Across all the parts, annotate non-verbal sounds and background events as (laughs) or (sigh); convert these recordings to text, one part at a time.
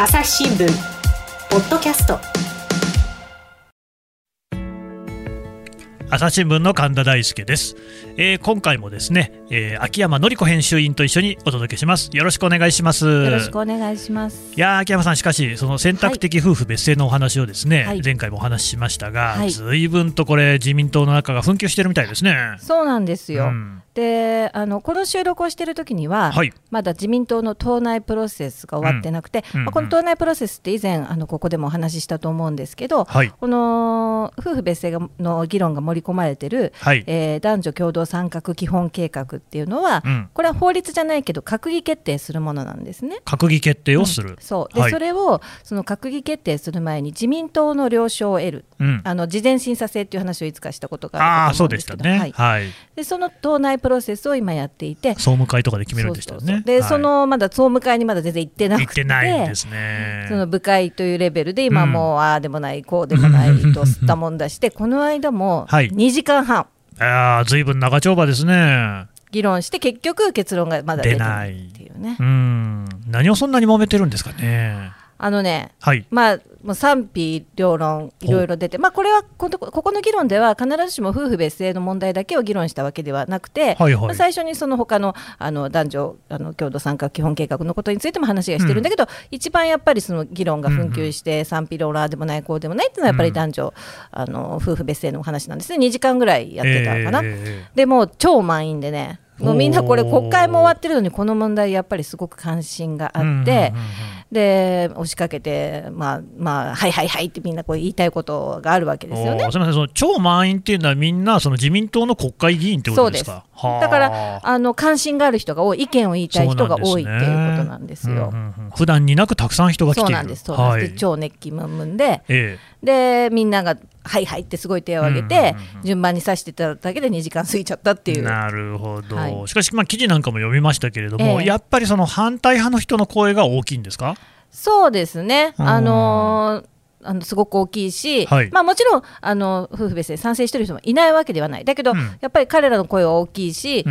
朝日新聞ポッドキャスト。朝日新聞の神田大輔です、えー今回もですね、えー秋山紀子編集員と一緒にお届けします。よろしくお願いします。よろしくお願いします。いやー秋山さん、しかし、その選択的夫婦別姓のお話をですね、はい。前回もお話ししましたが、はいずいぶんとこれ、自民党の中が紛糾してるみたいですね。そうなんですよ。うんで、あのこの収録をしている時には、はい。まだ自民党の党内プロセスが終わってなくて、うん。うん。まあこの党内プロセスって以前あのここでもお話ししたと思うんですけど、はい。この夫婦別姓がの議論が盛り込まれてる、はい。えー男女共同参画基本計画っていうのは、うん。これは法律じゃないけど閣議決定するものなんですね。閣議決定をする、そう。で、はい。それをその閣議決定する前に自民党の了承を得る、うん。あの事前審査制っていう話をいつかしたことがあるかと思そううんですけど、はい。はい、でその党内プロセスを今やっていて、総務会とかで決めるんでしたよね。で、はいそのまだ総務会にまだ全然行ってなくて、ないんですね。(laughs) その部会というレベルで、今もう、ああでもない、こうでもないと吸ったもんだして、この間もはい2時間半ああ、ずいぶん長丁場ですね。議論して、結局、結論がまだ出ないっていうね。うん、何をそんなに揉めてるんですかね。あのねはい、まあ、もう賛否両論、いろいろ出て、まあ、これはこのここの議論では、必ずしも夫婦別姓の問題だけを議論したわけではなくて、はいはい。まあ最初にその他のあの男女あの共同参画基本計画のことについても話がしてるんだけど、一番やっぱりその議論が紛糾して、賛否両論でもない、こうでもないっていうのは、やっぱり男女、あの夫婦別姓のお話なんですね、2時間ぐらいやってたのかな。えでもう超満員でね、もうみんなこれ、国会も終わってるのに、この問題、やっぱりすごく関心があって、うんうんうんうんで押しかけて、まあ、まあ、はいはいはいってみんなこう言いたいことがあるわけですよね。すみません、その超満員っていうのは、みんなその自民党の国会議員ってことですか？はあだからあの関心がある人が多い、意見を言いたい人が多いっていうことなんですよ。うんうんうん普段になくたくさん人が来ている。そうなんです、そうなんです、はいで超熱気ムンムンで、えでみんながはいはいってすごい手を挙げて、順番に指してただけで2時間過ぎちゃったってえいう。なるほど、はい。しかし、まあ、記事なんかも読みましたけれども、ええ。やっぱりその反対派の人の声が大きいんですか、そうですね、うん。あのーあのすごく大きいし、はい。まあ、もちろんあの夫婦別姓賛成してる人もいないわけではない、だけど、うん。やっぱり彼らの声は大きいし、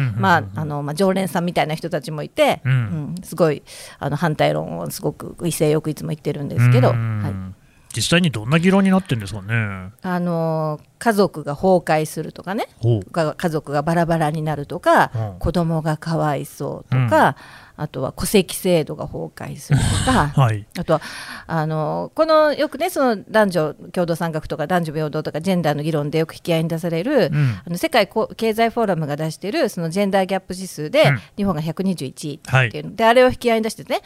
常連さんみたいな人たちもいて、うん。うんすごいあの反対論をすごく威勢よくいつも言ってるんですけど、うん。はい実際にどんな議論になってるんですかね？あの家族が崩壊するとかね、家族がバラバラになるとか、うん。子供がかわいそうとか、あとは戸籍制度が崩壊するとか。(laughs) はい。あとはあのこのよくねその男女共同参画とか男女平等とかジェンダーの議論でよく引き合いに出される、うん。あの世界こ経済フォーラムが出してるそのジェンダーギャップ指数で、うん。日本が121位はいっていうの、であれを引き合いに出してね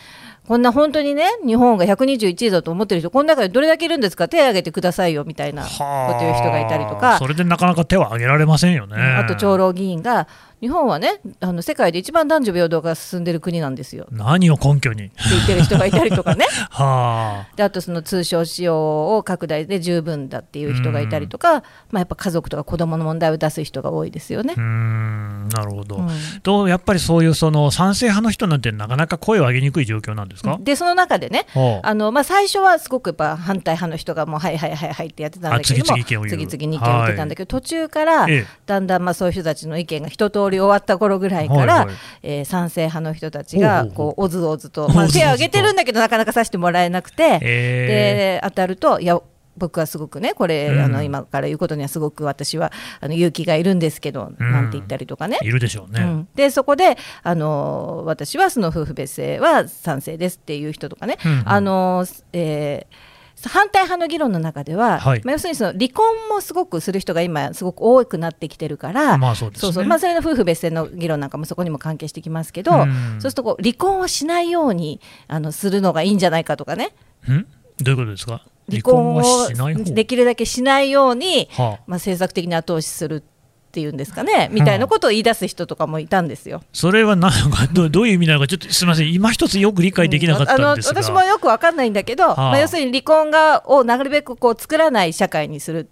こんな本当にね日本が121位だと思ってる人この中でどれだけいるんですか？手を挙げてくださいよみたいなこと言う人がいたりとはあ。かそれでなかなか手を挙げられませんよね。あと長老議員が日本はねあの世界で一番男女平等が進んでる国なんですよ。って何を根拠に。言ってる人がいたりとかね。(laughs) はあ。であとその通商使用を拡大で十分だっていう人がいたりとか、まあ、やっぱ家族とか子供の問題を出す人が多いですよね。うー。んなるほど、うん。とやっぱりそういうその賛成派の人なんてなかなか声を上げにくい状況なんですか、でその中でねあの、まあ、最初はすごくやっぱ反対派の人がもうはいはいはいはいってやってたんだけどもあ次々意見を言う次々に意見を言ってたんだけど、途中からええだんだんまあそういう人たちの意見が一通り終わった頃ぐらいから、はいはい。えー賛成派の人たちがこうおずおずと、(laughs) まあ、手を挙げてるんだけどなかなかさせてもらえなくて、えで当たるといや僕はすごくねこれ、うん。あの今から言うことにはすごく私はあの勇気がいるんですけど、うん。なんて言ったりとかね。いるでしょうね。うん。でそこであの私はその夫婦別姓は賛成ですっていう人とかね、うんうん。あのえー反対派の議論の中では、はい。まあ、要するにその離婚もすごくする人が今すごく多くなってきてるから、まあそうですね。そうそう。まあ、それの夫婦別姓の議論なんかもそこにも関係してきますけど、うん。そうするとこう離婚をしないようにあのするのがいいんじゃないかとかね。ん？どういうことですか？離婚をできるだけしないように、はあ。まあ、政策的に後押しするっていうんですかねみたいなことを言い出す人とかもいたんですよ。それはなんかどう (laughs) どういう意味なのかちょっとすみません。今一つよく理解できなかったんですが、あの私もよくわかんないんだけど、あ。まあ、要するに離婚がをなるべくこう作らない社会にする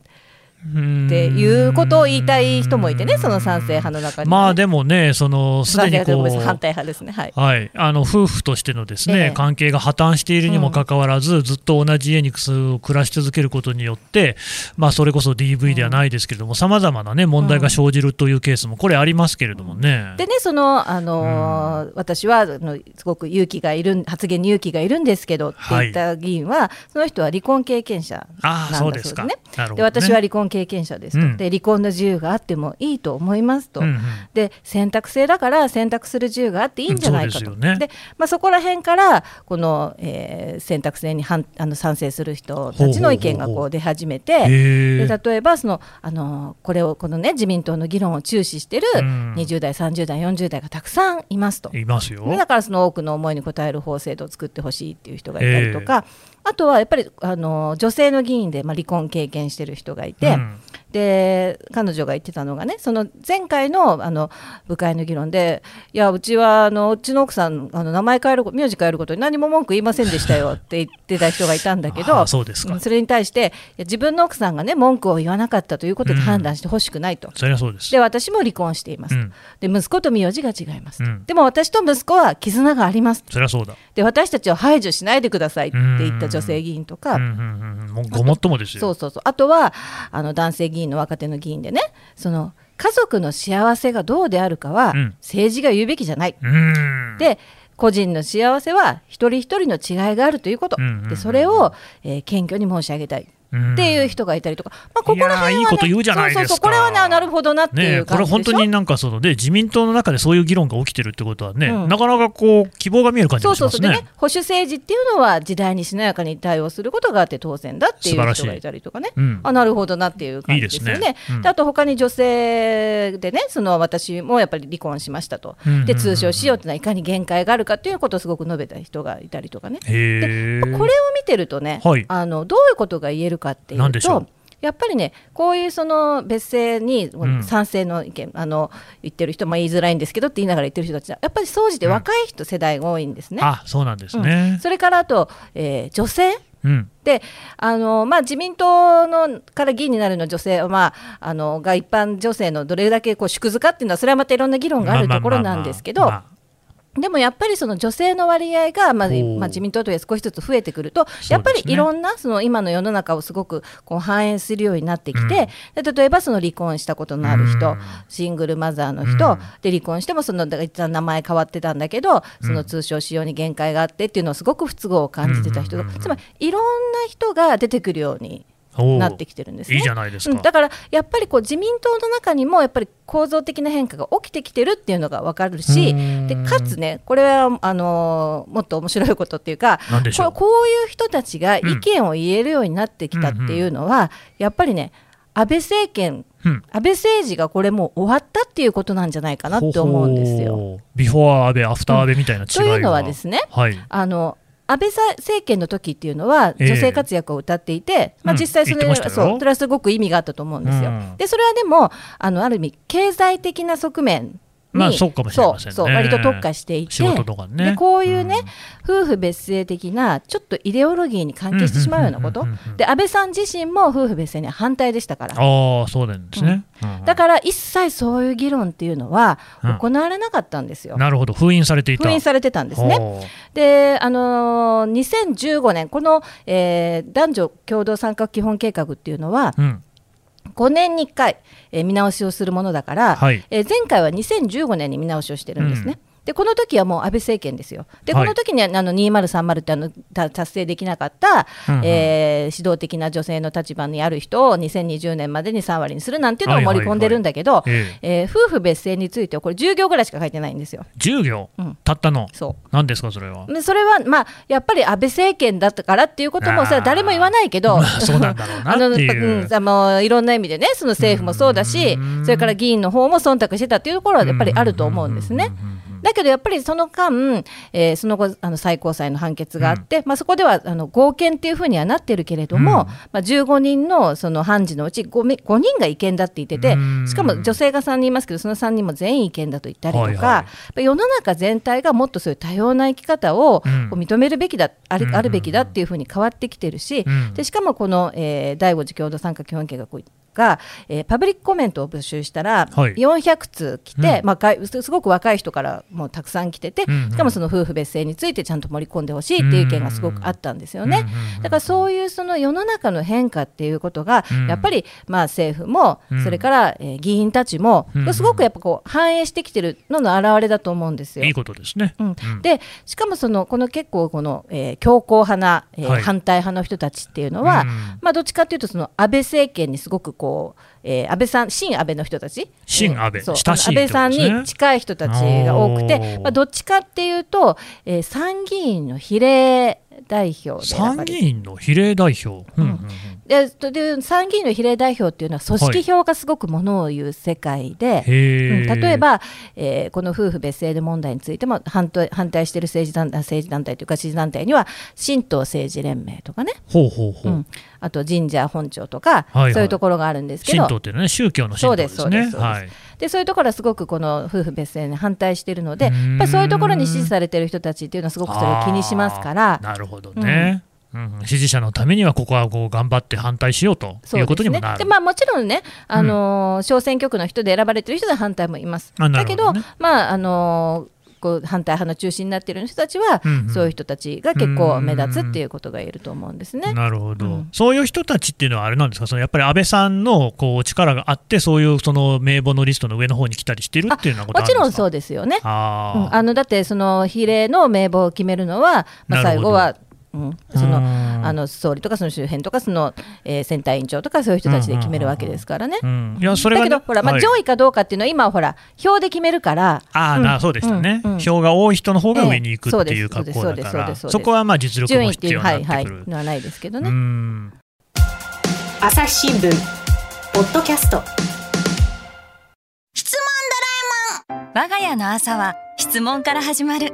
っっていうことを言いたい人もいてね、その賛成派の中に。はね、まあでもね、そのすでにこう反対派ですね、はい。はい、あの夫婦としてのですね、ええ。関係が破綻しているにもかかわらず、ずっと同じ家に暮らし続けることによって、まあ、それこそ DV ではないですけれども、さまざまな、ね、問題が生じるというケースも、これありますけれどもね。でね、その、あのー私はあのすごく勇気がいるん、発言に勇気がいるんですけどって言った議員は、その人は離婚経験者ああ、なそうですか。んだそうですね。なるほどね。で私は離婚経験者ですと、うん。で離婚の自由があってもいいと思いますと、うんうん。で選択制だから選択する自由があっていいんじゃないかと、ね。でまあ、そこら辺からこの、えー選択制に反あの賛成する人たちの意見がこう出始めて。で例えばそのあのこれをこのね自民党の議論を注視してるうん。20代30代40代がたくさんいますと。いますよ。ねだからその多くの思いに応える法制度を作ってほしいっていう人がいたりとか、あとはやっぱりあの女性の議員で、まあ、離婚経験してる人がいて、うん。で彼女が言ってたのがねその前回のあの部会の議論でいやうちはあのうちの奥さんあの名前変える名字変えることに何も文句言いませんでしたよって言ってた人がいたんだけどそうですか。んそれに対して自分の奥さんがね文句を言わなかったということで判断してほしくないと。そりゃそうです。で私も離婚しています。と、うん。で息子と名字が違いますと、うん。でも私と息子は絆があります。そりゃそうだ。で私たちを排除しないでくださいって言った女性議員とか、うんうんうんうん。もうごもっともですよ。そうそうそう。あとはあの男性議員の若手の議員でねその家族の幸せがどうであるかは、うん。政治が言うべきじゃない。うん。で個人の幸せは一人一人の違いがあるということ、でそれを、えー謙虚に申し上げたい。うんっていう人がいたりとか、まあ、ここら辺は、ね、いいいこと言うじゃないですか。そうそうそうこれはねあなるほどなっていねえこれ本当になんかそので自民党の中でそういう議論が起きてるってことはね、うん。なかなかこう希望が見える感じそうがしますね。そうそうでね保守政治っていうのは時代にしなやかに対応することがあって当然だっていう人がいたりとかね。うん。あなるほどなっていう感じですよね。いいね。うん。であと他に女性でねその私もやっぱり離婚しましたと、で通称しようってのはいかに限界があるかっていうことをすごく述べた人がいたりとかね。へえ。これを見てるとね、はい。あのどういうことが言えるかっていうとやっぱりねこういうその別姓にん賛成の意見、あの言ってる人も言いづらいんですけどって言いながら言ってる人たちはやっぱり総じて若い人、世代が多いんですね。あそうなんですうんね。それからあと、えー女性うん。であの、まあ、自民党のから議員になるの女性は、まあ、あのが一般女性のどれだけこう縮図かっていうのはそれはまたいろんな議論があるところなんですけど。でもやっぱりその女性の割合が、まあまあ、自民党とはいえ少しずつ増えてくると、やっぱりいろんなその今の世の中をすごくこう反映するようになってきて、で例えばその離婚したことのある人、うん。シングルマザーの人、うん。で離婚してもその名前変わってたんだけど、その通称使用に限界があってっていうのをすごく不都合を感じてた人つまりいろんな人が出てくるようになってきてるんですね。いいじゃないですか。うんだからやっぱりこう自民党の中にもやっぱり構造的な変化が起きてきてるっていうのが分かるしうんでかつねこれはあのーもっと面白いことっていうかここういう人たちが意見を言えるようになってきたっていうのは、やっぱりね安倍政権うん安倍政治がこれもう終わったっていうことなんじゃないかなって思うんですよ。ほうビフォー安倍、アフター安倍みたいな違いが、というのはですねはい。あの安倍さ政権の時っていうのはええ。女性活躍を歌っていて、まあ、うん。実際それ,、言ってましたよ。そうそれはすごく意味があったと思うんですよ。うん。でそれはでもあのある意味経済的な側面に、まあそうかもしれませんねそうそう割と特化していてねでこういうね、夫婦別姓的なちょっとイデオロギーに関係してしまうようなことうんうんうんうんうんで安倍さん自身も夫婦別姓には反対でしたから。ああ、そうなんですね。うんだから一切そういう議論っていうのはうん行われなかったんですよ。なるほど、封印されていた。封印されてたんですね。で、あのー2015年、この、えー男女共同参画基本計画っていうのは、うん。5年に1回、えー見直しをするものだから、はいえー前回は2015年に見直しをしてるんですね。うんでこの時はもう安倍政権ですよ。で、はいこの時にはあの2030ってあのた達成できなかった、うんうん。えー指導的な女性の立場にある人を2020年までに3割にするなんていうのを盛り込んでるんだけど、ええ。ー夫婦別姓についてはこれ10行ぐらいしか書いてないんですよ。10行、うん。たったの？そう。何ですか、それは？でそれは、まあ、やっぱり安倍政権だったからっていうことも、それは誰も言わないけど、まあそうなんだろうなあのっていう。(laughs) うんあのいろんな意味でね、その政府もそうだしうん、それから議員の方も忖度してたっていうところはやっぱりあると思うんですね。うんうんうんうんうん。だけどやっぱりその間、えーその後、あの最高裁の判決があって、まあ、そこではあの合憲っていうふうにはなってるけれども、うん。まあ、15人のその判事のうち 5, 5人が違憲だって言っててうん、しかも女性が3人いますけど、その3人も全員違憲だと言ったりとか、はいはい。世の中全体がもっとそういう多様な生き方を認めるべきだ、あるうん。あるべきだっていうふうに変わってきてるし、うん。でしかもこの、えー第5次共同参加基本計画が、えーパブリックコメントを募集したら、はい。400通来て、うん。まあすすごく若い人からもうたくさん来てて、うんうん。しかもその夫婦別姓についてちゃんと盛り込んでほしいっていう意見がすごくあったんですよね。だからそういうその世の中の変化っていうことが、うん。やっぱりまあ政府も、うん。それから、えー議員たちも、すごくやっぱこう反映してきてるのの表れだと思うんですよ。いいことですね。うん。うん。でしかもそのこの結構この、えー強硬派な、えーはい。反対派の人たちっていうのは、うんまあ、どっちかというとその安倍政権にすごくこう、えー安倍さん親安倍の人たち？親安倍。えー安倍さんに近い人たちが多くて、まあ、どっちかっていうと、えー参議院の比例代表参議院の比例代表。うん。うんうんでで参議院の比例代表っていうのは組織票がすごくものを言う世界で、へー。うん。例え、ば、えーこの夫婦別姓で問題についても反対反対している政治団政治団体というか支持団体には神道政治連盟とかね、ほうほうほう。うん。あと神社本庁とか、はいはい。そういうところがあるんですけど。神道っていうのはね、宗教の神道ですね。でそうい。うところはすごくこの夫婦別姓に反対しているのでやっぱりそういうところに支持されている人たちっていうのはすごくそれを気にしますから。なるほどね。うん支持者のためにはここはこう頑張って反対しようということにもなる。でまあ、もちろんね、あのー小選挙区の人で選ばれてる人で反対もいます。だけどまああのーこう反対派の中心になっている人たちは、うんうん。そういう人たちが結構目立つっていうことが言えると思うんですね。なるほど、うん。そういう人たちっていうのはあれなんですか、そのやっぱり安倍さんのこう力があって、そういうその名簿のリストの上の方に来たりしてるっていうようなことあるんですか？もちろんそうですよね。あー。うん。あのだってその比例の名簿を決めるのは、まあ、最後は、うん、そのうん。あの総理とかその周辺とかその、えー選対委員長とかそういう人たちで決めるわけですからね。うん、いやそれだけどほら、まあ、はい。上位かどうかっていうのは今はほら票で決めるから。ああ、うんなそうでしたね、うんうん。票が多い人の方が上に行くっていうええ格好だかそうら、ですそうですそうです。そこはまあ実力順位っていうも必要になはいはいってくる。のはないですけどうね。ん朝日新聞。ポッドキャスト。我が家の朝は質問から始まる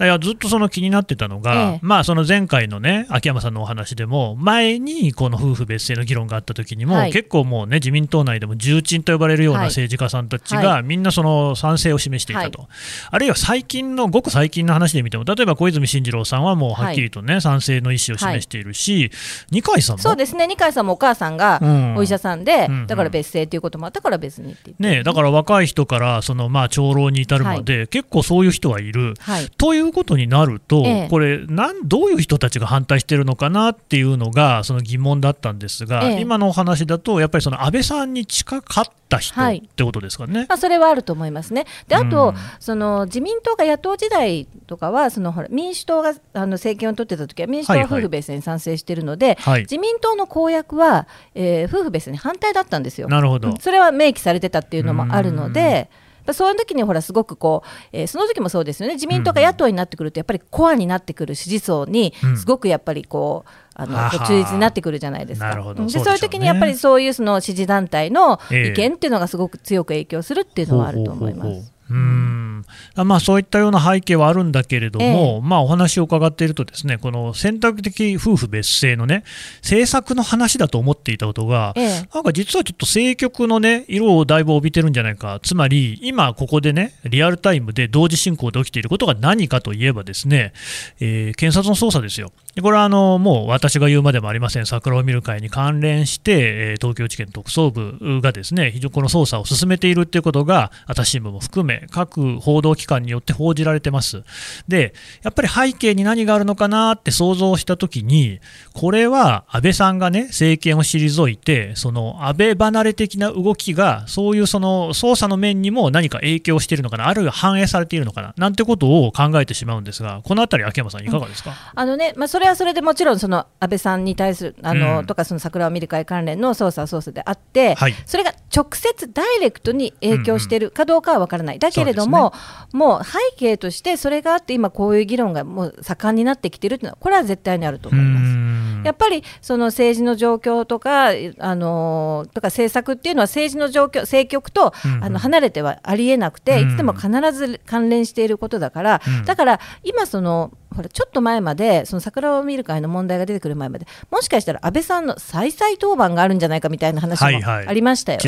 いやずっとその気になってたのが、ええ。まあ、その前回のね、秋山さんのお話でも、前にこの夫婦別姓の議論があった時にも、はい。結構もうね、自民党内でも重鎮と呼ばれるようなはい。政治家さんたちはが、みんなその賛成を示していたと、あるいは最近の、ごく最近の話で見ても、例えば小泉進次郎さんはもうはっきりとね、賛成の意思を示しているし、二階さんも？そうですね。二階さんもお母さんがうん。お医者さんで、うんうん。だから別姓っていうこともあったから別に。ってね、だから若い人からそのまあ長老に至るまで、結構そういう人はいる。はい。ということになると、ええこれなん、どういう人たちが反対してるのかなっていうのがその疑問だったんですが、ええ今のお話だと、やっぱりその安倍さんに近かった人はいってことですかね。まあ、それはあると思いますね。であと、うんその自民党が野党時代とかはそのほら民主党があの政権を取ってた時は民主党は夫婦別姓に賛成しているので、はい自民党の公約は、えー夫婦別姓に反対だったんですよ。なるほどうんそれは明記されてたっていうのもあるので。やっぱそういう時にほらすごくこう、えーその時もそうですよね。自民党が野党になってくるとやっぱりコアになってくる支持層にうん。すごくやっぱりこうあのはは。こう中立になってくるじゃないですか。でねそういう時にやっぱりそういうその支持団体のええ意見っていうのがすごく強く影響するっていうのはあると思います。ほうほうん。まあ、そういったような背景はあるんだけれども、まあ、お話を伺っているとですねこの選択的夫婦別姓のね政策の話だと思っていたことが、ええ。なんか実はちょっと政局のね色をだいぶ帯びてるんじゃないか。つまり今ここでねリアルタイムで同時進行で起きていることが何かといえばですね、えー検察の捜査ですよ。でこれはあのもう私が言うまでもありません。桜を見る会に関連して、えー東京地検特捜部がですね非常にこの捜査を進めているということが朝日新聞も含め各報道機関によって報じられてます。でやっぱり背景に何があるのかなって想像したときにこれは安倍さんがね政権を退いてその安倍離れ的な動きがそういうその捜査の面にも何か影響しているのかなあるいは反映されているのかななんてことを考えてしまうんですがこのあたり秋山さんいかがですか、あのねまあ、れはそれでもちろんその安倍さんに対するあの、うんとかその桜を見る会関連の捜査は捜査であって、はい。それが直接ダイレクトに影響しているかどうかは分からない、だけれども、もう背景としてそれがあって今こういう議論がもう盛んになってきているというのはこれは絶対にあると思います。ん。やっぱりその政治の状況とか、あのとか政策っていうのは政治の状況、政局と、うんうん。あの離れてはありえなくて、うん。いつでも必ず関連していることだから、うん。だから今その、ほらちょっと前までその桜を見る会の問題が出てくる前までもしかしたら安倍さんの再々登板があるんじゃないかみたいな話もありましたよ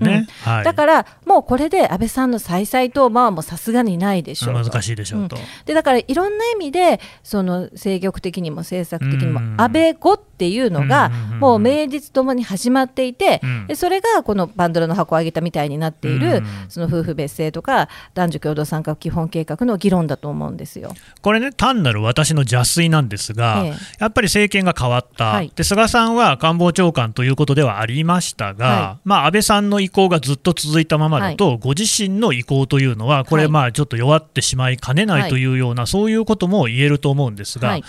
ね。だからもうこれで安倍さんの再々登板はもうさすがにないでしょうと。難しいでしょうと、でだからいろんな意味でその政局的にも政策的にもうん。安倍語っていうのがうんもう名実ともに始まっていてうん。でそれがこのバンドラの箱を上げたみたいになっているうん。その夫婦別姓とか男女共同参画基本計画の議論だと思うんですよ。これね、単なる私の邪推なんですが、ええ。やっぱり政権が変わった、はい。で菅さんは官房長官ということではありましたが、はまあ、安倍さんの意向がずっと続いたままだと、ご自身の意向というのは、これ、はいまあちょっと弱ってしまいかねないというような、そういうことも言えると思うんですが、はい。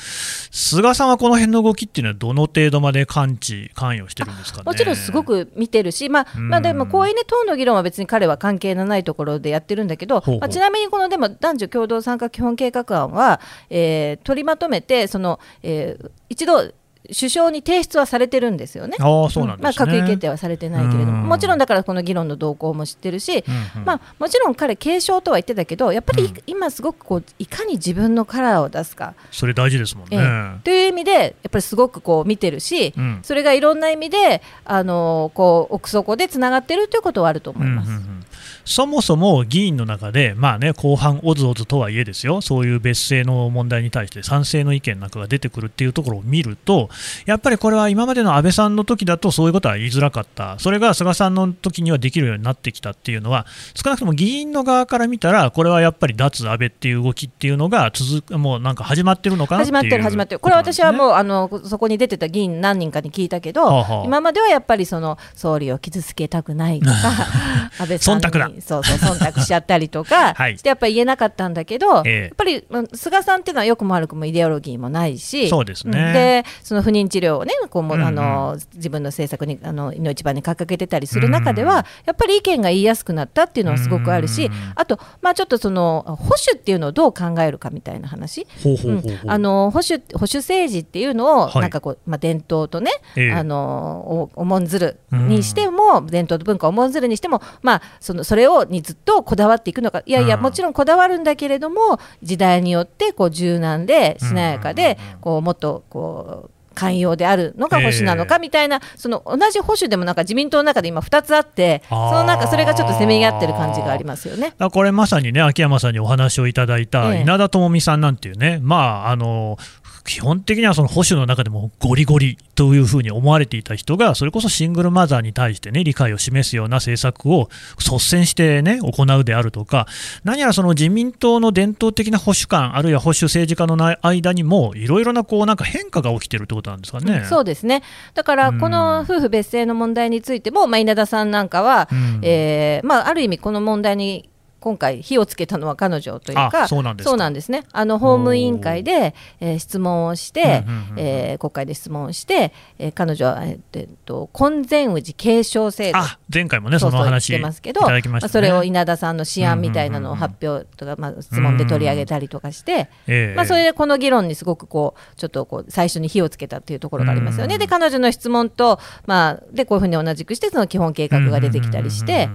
菅さんはこの辺の動きっていうのは、どの程度まで感知、関与してるんですかね？もちろんすごく見てるし、まあうん。まあ、でもこういうね党の議論は別に彼は関係のないところでやってるんだけど、ほうほう。まあ、ちなみにこのでも男女共同参画基本計画案は、えー取りまとめてその、えー一度首相に提出はされてるんですよね。ああそうなんですね、まあ、閣議決定はされてないけれども、うん。もちろんだからこの議論の動向も知ってるし、うんうん。まあ、もちろん彼、継承とは言ってたけど、やっぱりいうん。今すごくこういかに自分のカラーを出すか、それ大事ですもんね。ええ。という意味で、やっぱりすごくこう見てるし、うん。それがいろんな意味で、あのこう奥底でつながってるということはあると思います。うんうんうんそもそも議員の中で、まあね、後半、おずおずとはいえですよ、そういう別姓の問題に対して賛成の意見なんかが出てくるっていうところを見ると、やっぱりこれは今までの安倍さんの時だとそういうことは言いづらかった、それが菅さんの時にはできるようになってきたっていうのは、少なくとも議員の側から見たら、これはやっぱり脱安倍っていう動きっていうのが続く、もうなんか始まってるのかなっていう。始まってる始まってる。これは私はもうあのそこに出てた議員何人かに聞いたけど、はあはあ。今まではやっぱりその総理を傷つけたくないとか (laughs) 安倍さんに忖度だそうそう忖度しちゃったりとか (laughs) はい。してやっぱり言えなかったんだけど、ええ。やっぱりまあ菅さんっていうのはよくも悪くもイデオロギーもないしそうですね。んでその不妊治療をねこうも、うんうん。あの自分の政策にあのいの一番に掲げてたりする中では、やっぱり意見が言いやすくなったっていうのはすごくあるし、うんあと、まあ、ちょっとその保守っていうのをどう考えるかみたいな話。保守保守政治っていうのを、はい。なんかこう、まあ、伝統とね、ええ。あのお重んずるにしても、伝統と文化を重んずるにしても、まあ、そのそれをにずっとこだわっていくのか。いやいや、うん。もちろんこだわるんだけれども時代によってこう柔軟でしなやかで、こうもっとこう寛容であるのが保守なのかええ。みたいな、その同じ保守でもなんか自民党の中で今2つあってそのなんかそれがちょっとせめぎ合ってる感じがありますよね。これまさにね秋山さんにお話をいただいたええ。稲田朋美さんなんていうね、まああの基本的にはその保守の中でもゴリゴリというふうに思われていた人がそれこそシングルマザーに対してね理解を示すような政策を率先してね行うであるとか何やらその自民党の伝統的な保守感あるいは保守政治家のな間にもいろいろなこうなんか変化が起きてるってことなんですかね。そうですね。だからうん。この夫婦別姓の問題についても、まあ、稲田さんなんかは、うん。えーまあ、ある意味この問題に今回火をつけたのは彼女というかあそうなんですね。あの法務委員会で、えー質問をして、うえー国会で質問をして、えー彼女は、えーえっと婚前氏継承制度。あ前回もねその話い言ってますけどただきましたね。それを稲田さんの試案みたいなのを発表とか、まあ、質問で取り上げたりとかして、ええ。まあ、それでこの議論にすごくこうちょっとこう最初に火をつけたっていうところがありますよね。うんで彼女の質問と、まあ、でこういうふうに同じくしてその基本計画が出てきたりして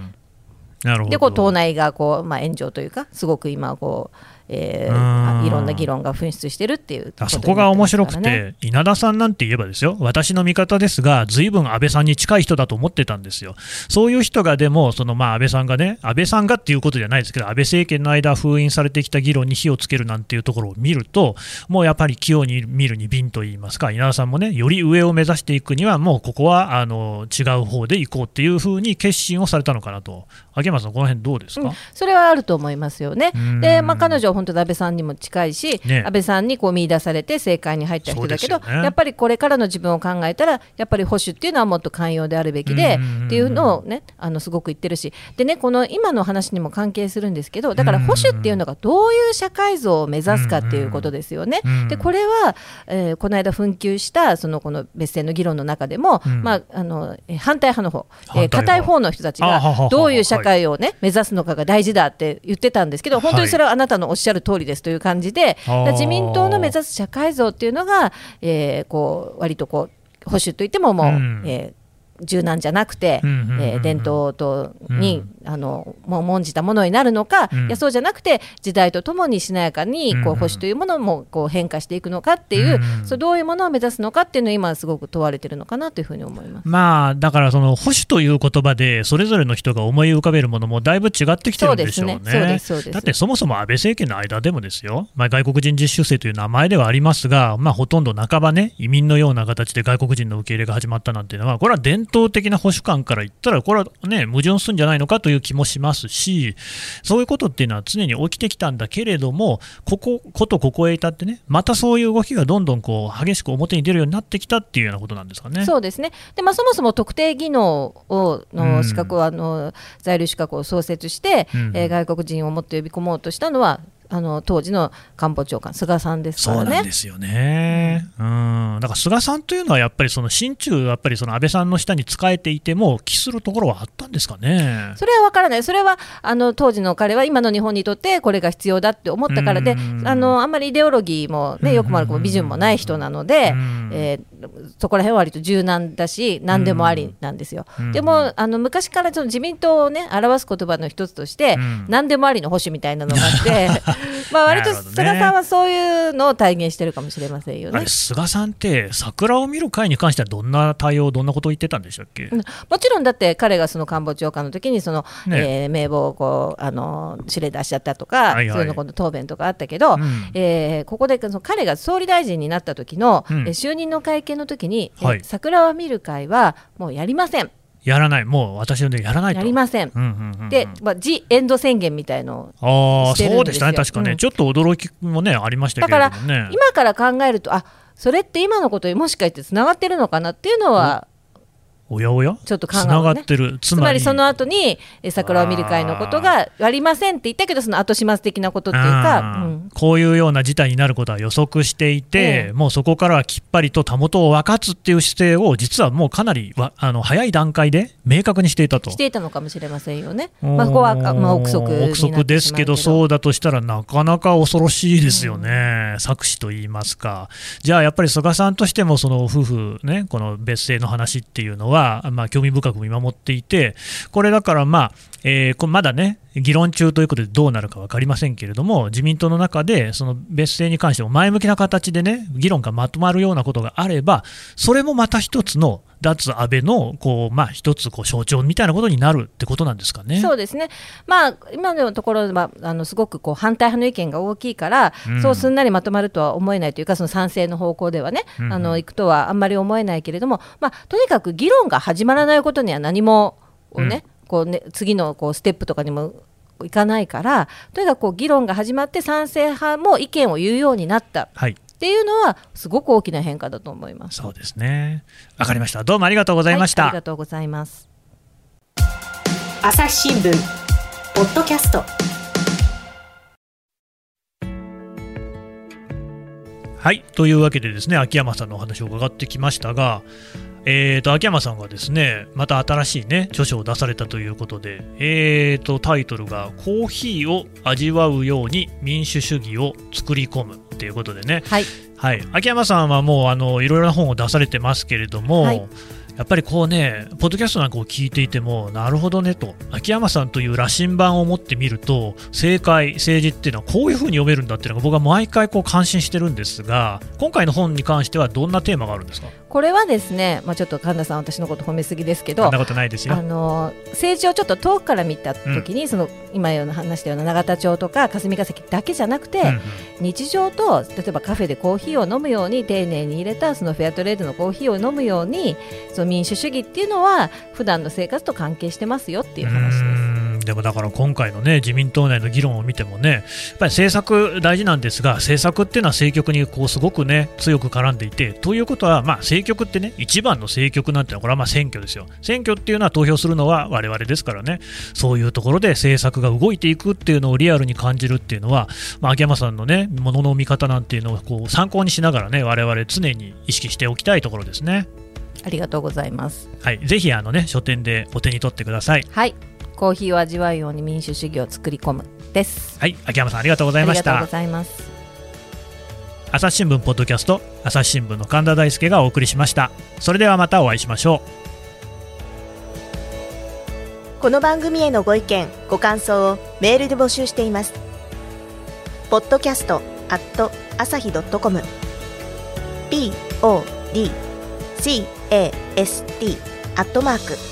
でこう党内がこう、まあ、炎上というかすごく今こう、えーいろんな議論が噴出してるっていうあそこが面白くて稲田さんなんて言えばですよ、私の見方ですが、ずいぶん安倍さんに近い人だと思ってたんですよ。そういう人がでも、そのまあ安倍さんがね、安倍さんがっていうことじゃないですけど、安倍政権の間、封印されてきた議論に火をつけるなんていうところを見ると、もうやっぱり器用に見るに敏と言いますか、稲田さんもね、より上を目指していくには、もうここはあの違う方で行こうっていうふうに決心をされたのかなと、秋山さん、この辺どうですか、うん。それはあると思いますよね。うん。で、まあ、彼女は本当に安倍さんにも近いし、ね。安倍さんにこう見出されて政界に入った人だけど、ね。やっぱりこれからの自分を考えたら、やっぱり保守っていうのはもっと寛容であるべきでうんっていうのをね、あのすごく言ってるし、でね、この今の話にも関係するんですけど、だから保守っていうのがどういう社会像を目指すかっていうことですよね。うんで、これは、えーこの間紛糾したそのこの別姓の議論の中でも、うん。まあ、あのえー反対派の方、えー固い方の人たちがどういう社会をね、目指すのかが大事だって言ってたんですけど、本当にそれはあなたのおっしゃる通りですという感じで、自民党の目指す社会像っていうのが、えーこう割とこう保守といってももう、うん。えー柔軟じゃなくて、えー伝統とに、うあのもう重んじたものになるのか、うん。いやそうじゃなくて時代とともにしなやかにこう保守というものもこう変化していくのかっていう、うんそうどういうものを目指すのかっていうのを今すごく問われてるのかなというふうに思います。まあ、だからその保守という言葉で、それぞれの人が思い浮かべるものもだいぶ違ってきてるんでしょうね。そうですね。そうですそうです。だってそもそも安倍政権の間でもですよ、まあ、外国人実習生という名前ではありますが、まあ、ほとんど半ばね、移民のような形で外国人の受け入れが始まったなんていうのは、これは伝統的な保守観から言ったら、これはね、矛盾するんじゃないのかという気もしますし、そういうことっていうのは常に起きてきたんだけれども、ここ、ことここへ至ってね、またそういう動きがどんどんこう激しく表に出るようになってきたっていうようなことなんですかね。そうですねで、まあ、そもそも特定技能をうんの資格を、あの在留資格を創設して、うんえー外国人をもっと呼び込もうとしたのはあの当時の官房長官菅さんですかそうらねなんですよね。うん。だから菅さんというのはやっぱりその心中やっぱりその安倍さんの下に仕えていても帰するところはあったんですかね？それは分からない、それはあの当時の彼は今の日本にとってこれが必要だって思ったからで、うんあのあんまりイデオロギーも、ね、よくも悪くも美順もない人なので、うんえーそこら辺は割と柔軟だし、何でもありなんですよ。うんでもあの昔からその自民党を、ね、表す言葉の一つとして、うん。何でもありの保守みたいなのがあって、(laughs) まあ割と菅さんはそういうのを体現してるかもしれませんよね。あれ。菅さんって桜を見る会に関してはどんな対応どんなことを言ってたんでしたっけ、うん。もちろんだって彼がその官房長官の時にその、ね。えー名簿をこうあの指令出しちゃったとか、はいはい。そういうのこと答弁とかあったけど、うん。えーここでその彼が総理大臣になった時の、うん。えー就任の会見の時に、えーはい桜を見る会はもうやりません。やらない、もう私のでやらないと。やりません。うんうんうんうん。で、まあ、ジ・エンド宣言みたいのをああ、そうでしたね、確かね、うん。ちょっと驚きもね、ありましたけだから。今から考えるとあそれって今のことにもしかしてつながってるのかなっていうのはおやおや？ちょっと考えつながってる。つつまりその後にえ桜を見る会のことがありませんって言ったけどその後始末的なことっていうか、うんうん。こういうような事態になることは予測していて、ええ。もうそこからはきっぱりとたもとを分かつっていう姿勢を、実はもうかなりわあの早い段階で明確にしていたと。していたのかもしれませんよね。まあ、ここは、あまあ、憶測憶測ですけど、そうだとしたらなかなか恐ろしいですよね、作詞と言いますか。じゃあやっぱり菅さんとしても、その夫婦ね、この別姓の話っていうのは、まあ、興味深く見守っていて、これだからまあ、えーまだね、議論中ということでどうなるか分かりませんけれども、自民党の中で、その別姓に関しても前向きな形でね、議論がまとまるようなことがあれば、それもまた一つの脱安倍のこう、まあ、一つこう象徴みたいなことになるってことなんですかね。そうですね、まあ、今のところはあのすごくこう反対派の意見が大きいから、うん。そうすんなりまとまるとは思えないというか、その賛成の方向ではね、うん。うんあの行くとはあんまり思えないけれども、まあ、とにかく議論が始まらないことには何もね、こうね次のこうステップとかにもいかないから、とにかくこう議論が始まって、賛成派も意見を言うようになった。はいっていうのはすごく大きな変化だと思います。そうですね。わかりました。どうもありがとうございました。はい、ありがとうございます。朝日新聞ポッドキャストはい。というわけでですね、秋山さんのお話を伺ってきましたが、えーと、秋山さんがですね、また新しいね、著書を出されたということで、えーと、タイトルが、コーヒーを味わうように民主主義を作り込むっていうことでね、はい、はい。秋山さんはもう、あの、いろいろな本を出されてますけれども、はいやっぱりこうね、ポッドキャストなんかを聞いていても、なるほどねと、秋山さんという羅針盤を持ってみると、正解、政治っていうのはこういうふうに読めるんだっていうのが僕は毎回こう感心してるんですが、今回の本に関してはどんなテーマがあるんですか？これはですね、まあ、ちょっと神田さん、私のこと褒めすぎですけどそんな、ことないですよ。あの政治をちょっと遠くから見たときに、その今ような話したような永田町とか霞が関だけじゃなくて、うんうん日常と例えばカフェでコーヒーを飲むように丁寧に入れたそのフェアトレードのコーヒーを飲むようにその民主主義っていうのは普段の生活と関係してますよっていう話です。でもだから今回のね自民党内の議論を見てもねやっぱり政策大事なんですが政策っていうのは政局にこうすごくね強く絡んでいてということはまあ政局ってね一番の政局なんてのはこれはまあ選挙ですよ。選挙っていうのは投票するのは我々ですからね。そういうところで政策が動いていくっていうのをリアルに感じるっていうのは、まあ、秋山さんのねものの見方なんていうのをこう参考にしながらね我々常に意識しておきたいところですね。ありがとうございます。はい。ぜひあのね書店でお手に取ってください。はい、コーヒーを味わうように民主主義を作り込むです。はい秋山さんありがとうございました。ありがとうございます。朝日新聞ポッドキャスト朝日新聞の神田大輔がお送りしました。それではまたお会いしましょう。この番組へのご意見ご感想をメールで募集しています。ポッドキャストアット朝日ドットコム。Podcast アットマーク